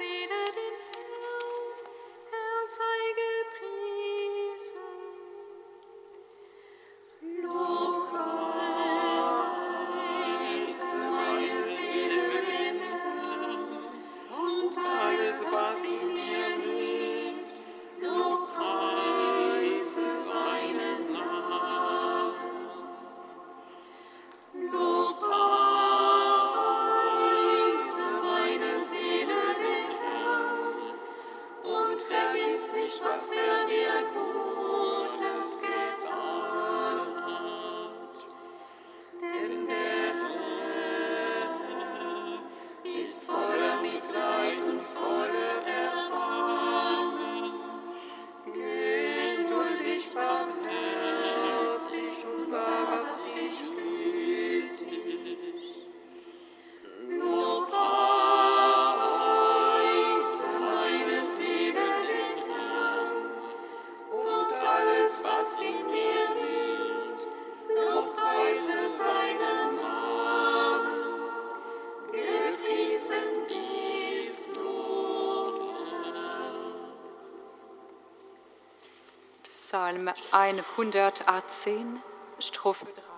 seated in hell, outside. Psalm 118, Strophe 3.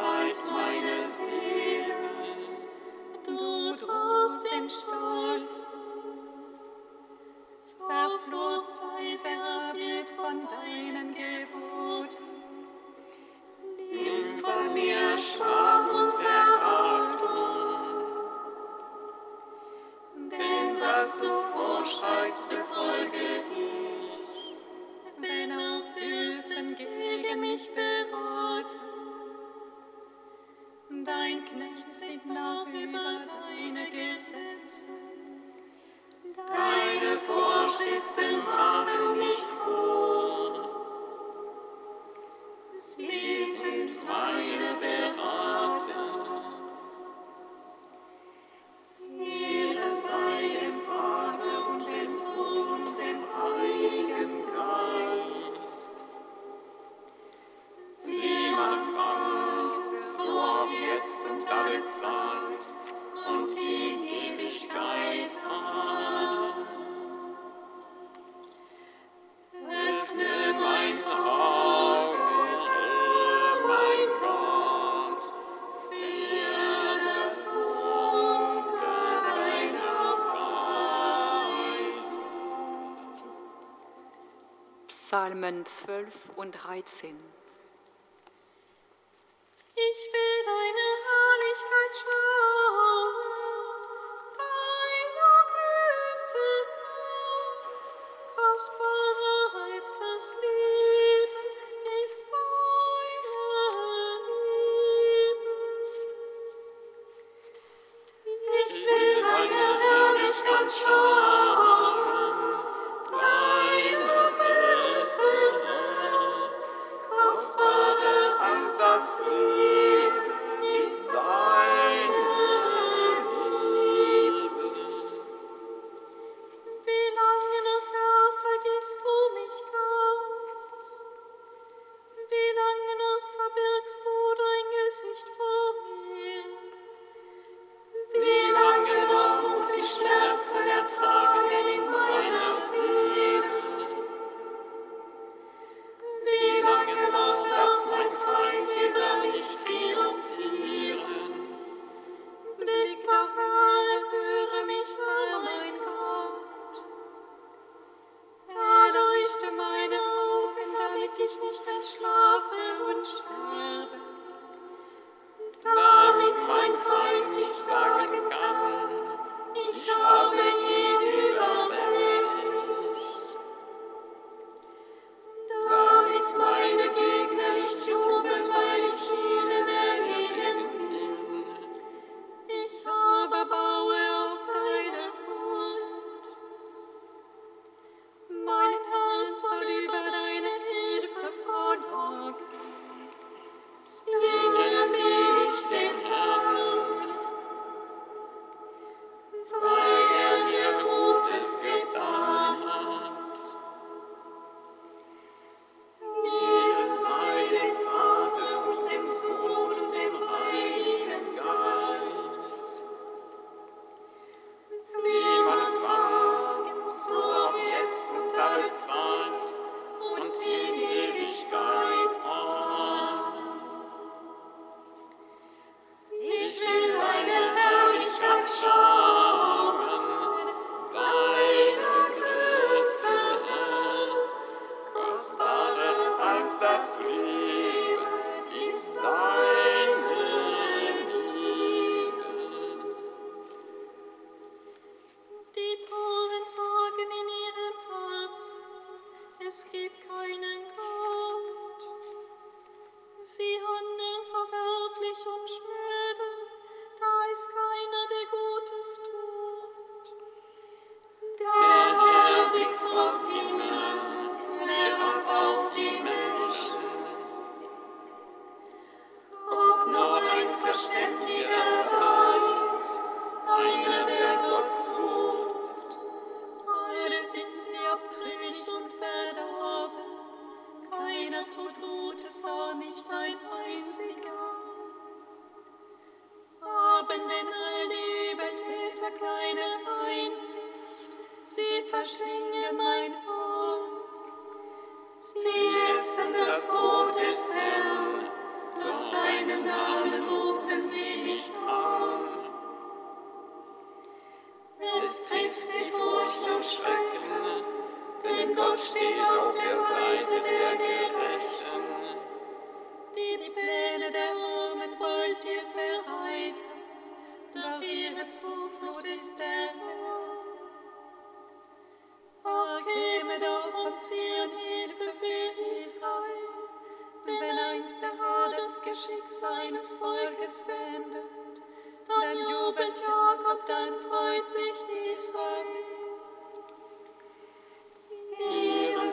beside my Psalmen 12 und 13.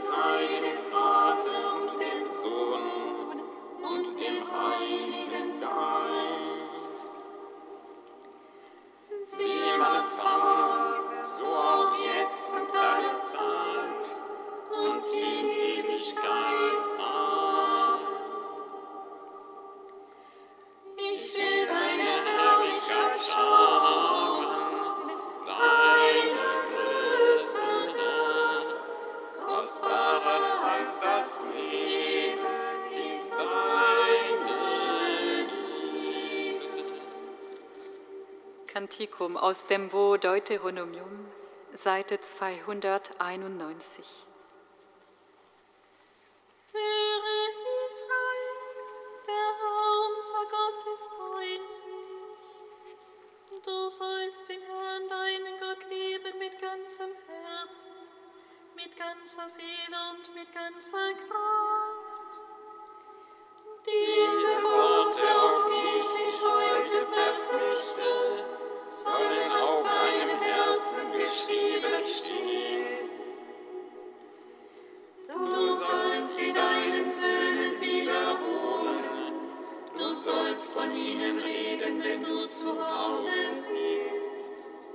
sei dem Vater und dem Sohn und dem Heiligen Kantikum aus dem Bo Deuteronomium, Seite 291. Höre Israel, der Herr unser Gott ist einzig. Du sollst den Herrn, deinen Gott, lieben mit ganzem Herzen, mit ganzer Seele und mit ganzer Kraft. Von ihnen reden, wenn du zu Hause sitzt.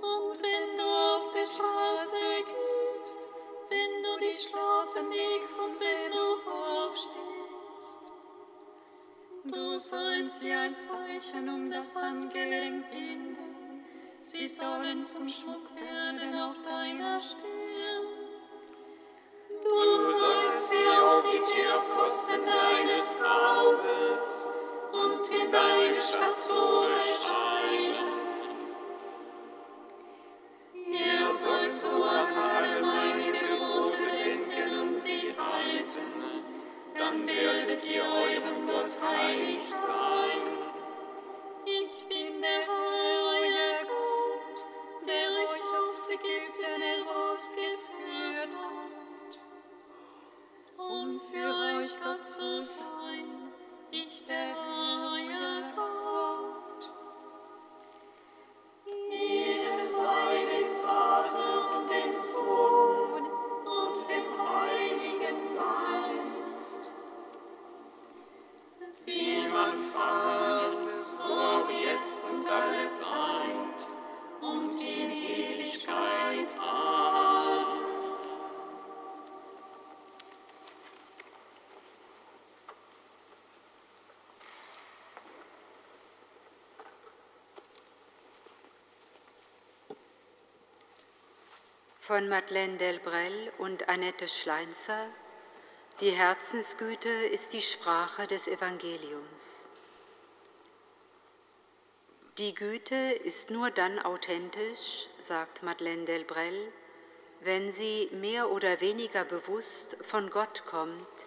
Und wenn du auf der Straße gehst, wenn du dich schlafen legst und wenn du aufstehst. Du sollst sie als Zeichen um das Handgelenk binden. Sie sollen zum Schmuck werden auf deiner Stirn. Von Madeleine Delbrel und Annette Schleinzer. Die Herzensgüte ist die Sprache des Evangeliums. Die Güte ist nur dann authentisch, sagt Madeleine Delbrel, wenn sie mehr oder weniger bewusst von Gott kommt,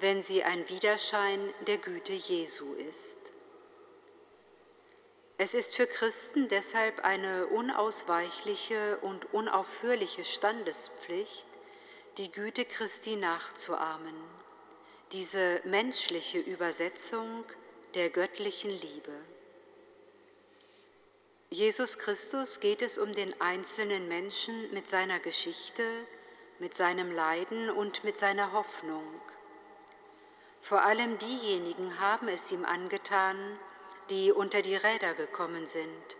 wenn sie ein Widerschein der Güte Jesu ist. Es ist für Christen deshalb eine unausweichliche und unaufhörliche Standespflicht, die Güte Christi nachzuahmen, diese menschliche Übersetzung der göttlichen Liebe. Jesus Christus geht es um den einzelnen Menschen mit seiner Geschichte, mit seinem Leiden und mit seiner Hoffnung. Vor allem diejenigen haben es ihm angetan, die unter die Räder gekommen sind,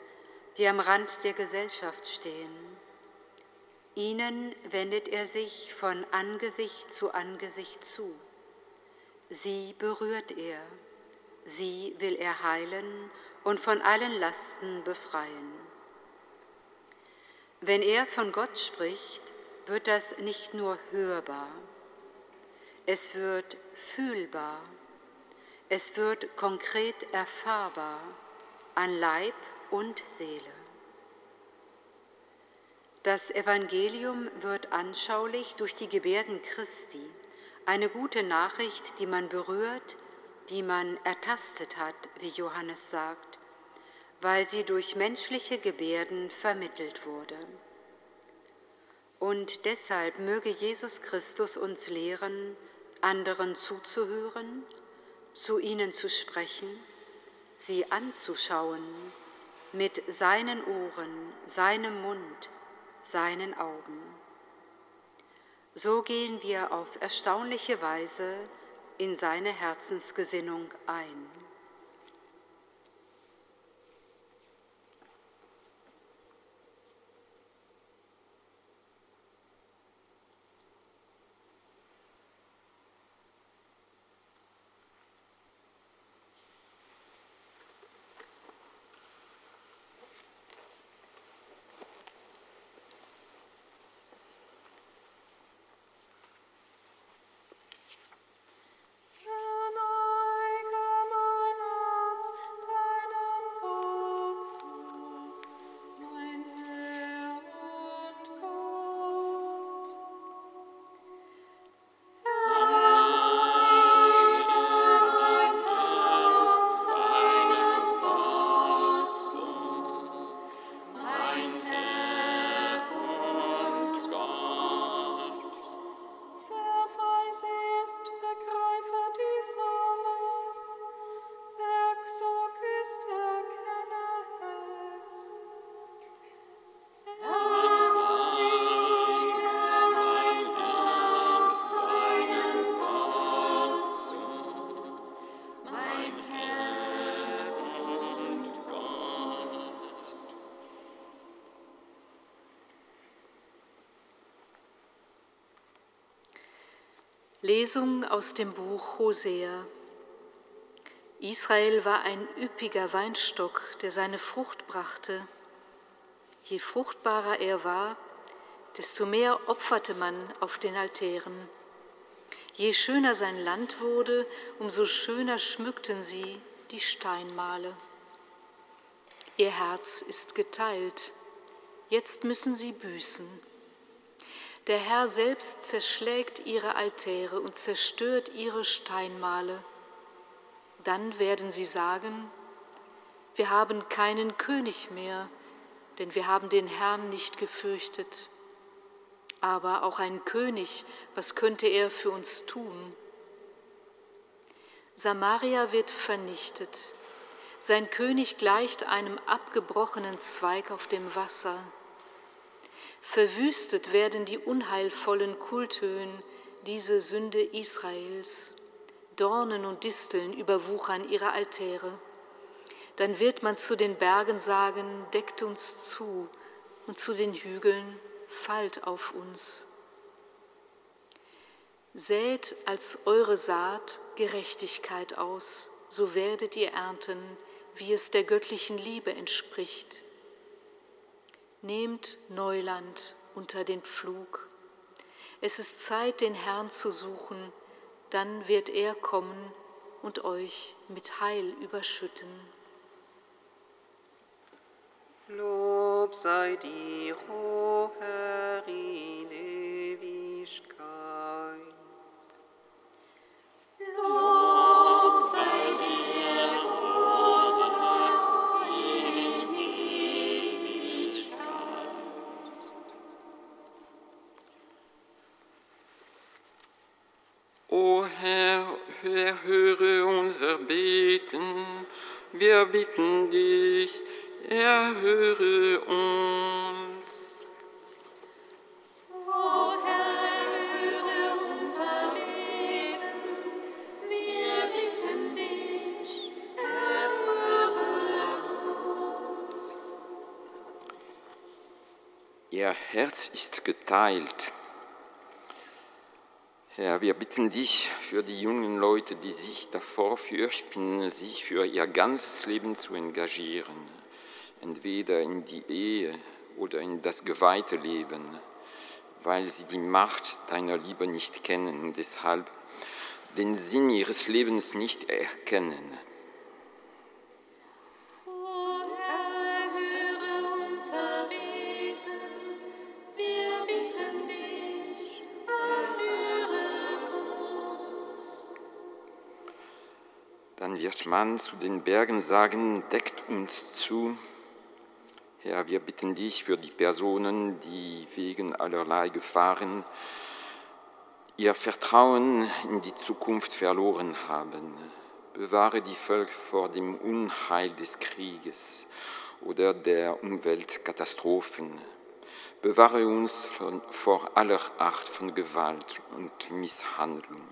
die am Rand der Gesellschaft stehen. Ihnen wendet er sich von Angesicht zu Angesicht zu. Sie berührt er, sie will er heilen und von allen Lasten befreien. Wenn er von Gott spricht, wird das nicht nur hörbar, es wird fühlbar, es wird konkret erfahrbar an Leib und Seele. Das Evangelium wird anschaulich durch die Gebärden Christi, eine gute Nachricht, die man berührt, die man ertastet hat, wie Johannes sagt, weil sie durch menschliche Gebärden vermittelt wurde. Und deshalb möge Jesus Christus uns lehren, anderen zuzuhören, zu ihnen zu sprechen, sie anzuschauen, mit seinen Ohren, seinem Mund, seinen Augen. So gehen wir auf erstaunliche Weise in seine Herzensgesinnung ein. Lesung aus dem Buch Hosea. Israel war ein üppiger Weinstock, der seine Frucht brachte. Je fruchtbarer er war, desto mehr opferte man auf den Altären. Je schöner sein Land wurde, umso schöner schmückten sie die Steinmale. Ihr Herz ist geteilt, jetzt müssen sie büßen. Der Herr selbst zerschlägt ihre Altäre und zerstört ihre Steinmale. Dann werden sie sagen, wir haben keinen König mehr, denn wir haben den Herrn nicht gefürchtet. Aber auch ein König, was könnte er für uns tun? Samaria wird vernichtet. Sein König gleicht einem abgebrochenen Zweig auf dem Wasser. Verwüstet werden die unheilvollen Kulthöhen, diese Sünde Israels. Dornen und Disteln überwuchern ihre Altäre. Dann wird man zu den Bergen sagen, deckt uns zu, und zu den Hügeln, fallt auf uns. Sät als eure Saat Gerechtigkeit aus, so werdet ihr ernten, wie es der göttlichen Liebe entspricht. Nehmt Neuland unter den Pflug. Es ist Zeit, den Herrn zu suchen, dann wird er kommen und euch mit Heil überschütten. Lob sei dir, o Herr, Herz ist geteilt. Herr, wir bitten dich für die jungen Leute, die sich davor fürchten, sich für ihr ganzes Leben zu engagieren, entweder in die Ehe oder in das geweihte Leben, weil sie die Macht deiner Liebe nicht kennen und deshalb den Sinn ihres Lebens nicht erkennen. Dann wird man zu den Bergen sagen, deckt uns zu. Herr, wir bitten dich für die Personen, die wegen allerlei Gefahren ihr Vertrauen in die Zukunft verloren haben. Bewahre die Völker vor dem Unheil des Krieges oder der Umweltkatastrophen. Bewahre uns von, vor aller Art von Gewalt und Misshandlung.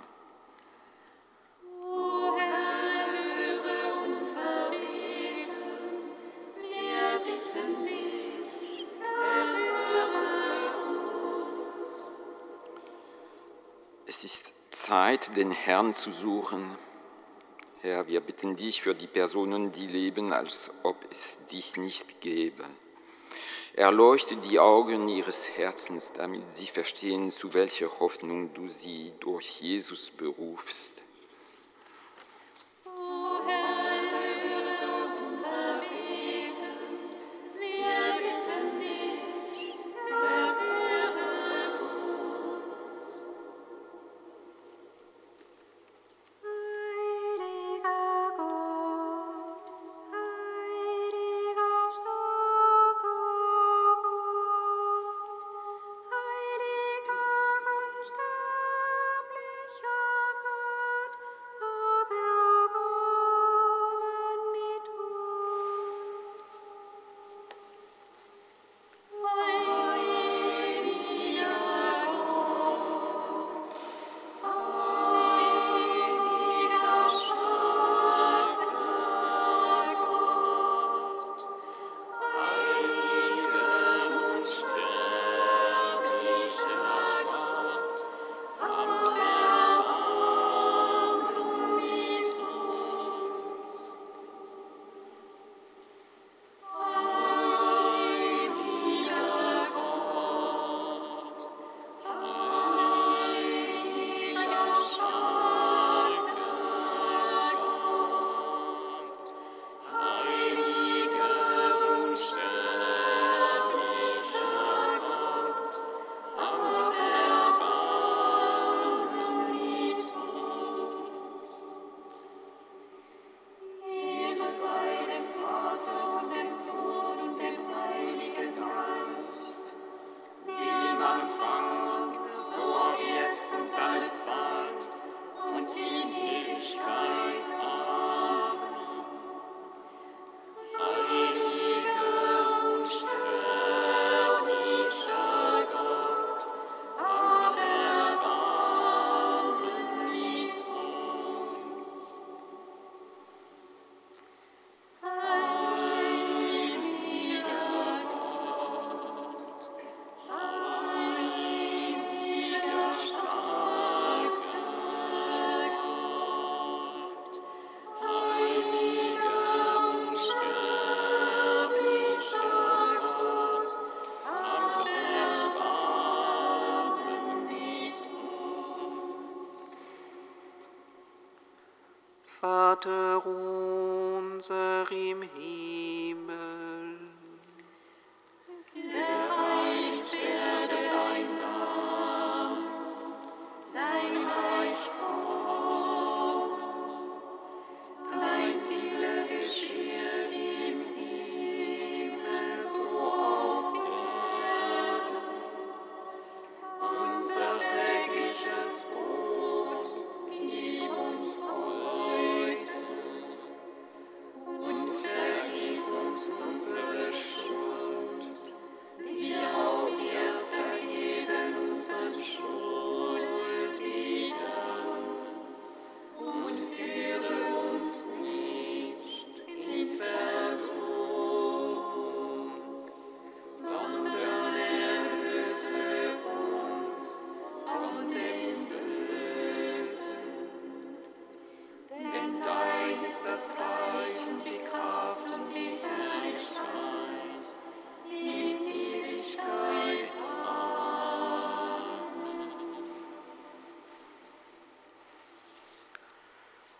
Zeit, den Herrn zu suchen. Herr, wir bitten dich für die Personen, die leben, als ob es dich nicht gäbe. Erleuchte die Augen ihres Herzens, damit sie verstehen, zu welcher Hoffnung du sie durch Jesus berufst.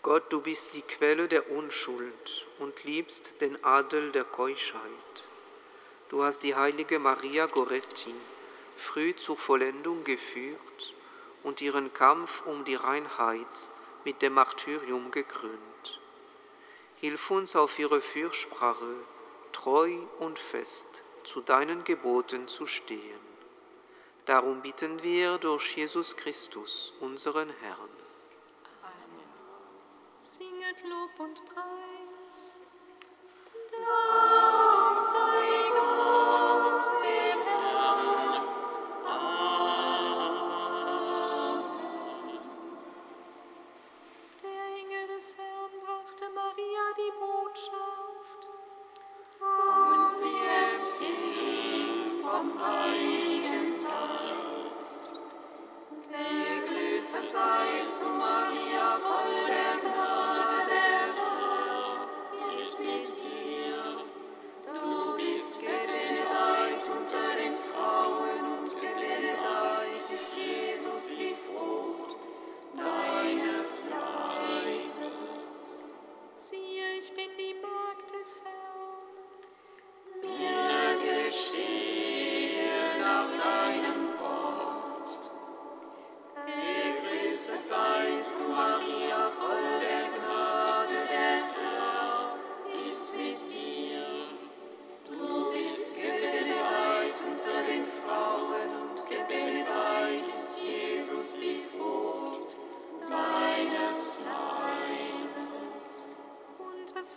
Gott, du bist die Quelle der Unschuld und liebst den Adel der Keuschheit. Du hast die heilige Maria Goretti früh zur Vollendung geführt und ihren Kampf um die Reinheit mit dem Martyrium gekrönt. Hilf uns auf ihre Fürsprache treu und fest zu deinen Geboten zu stehen. Darum bitten wir durch Jesus Christus, unseren Herrn singet Lob und Preis. Dank sei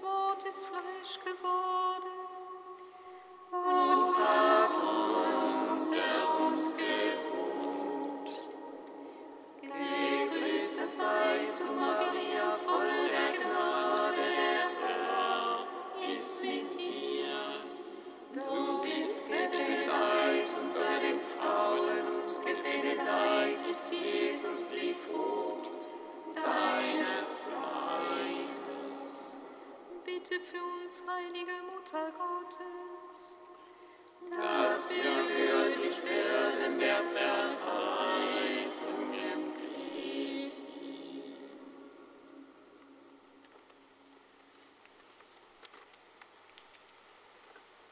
Wort ist Fleisch geworden.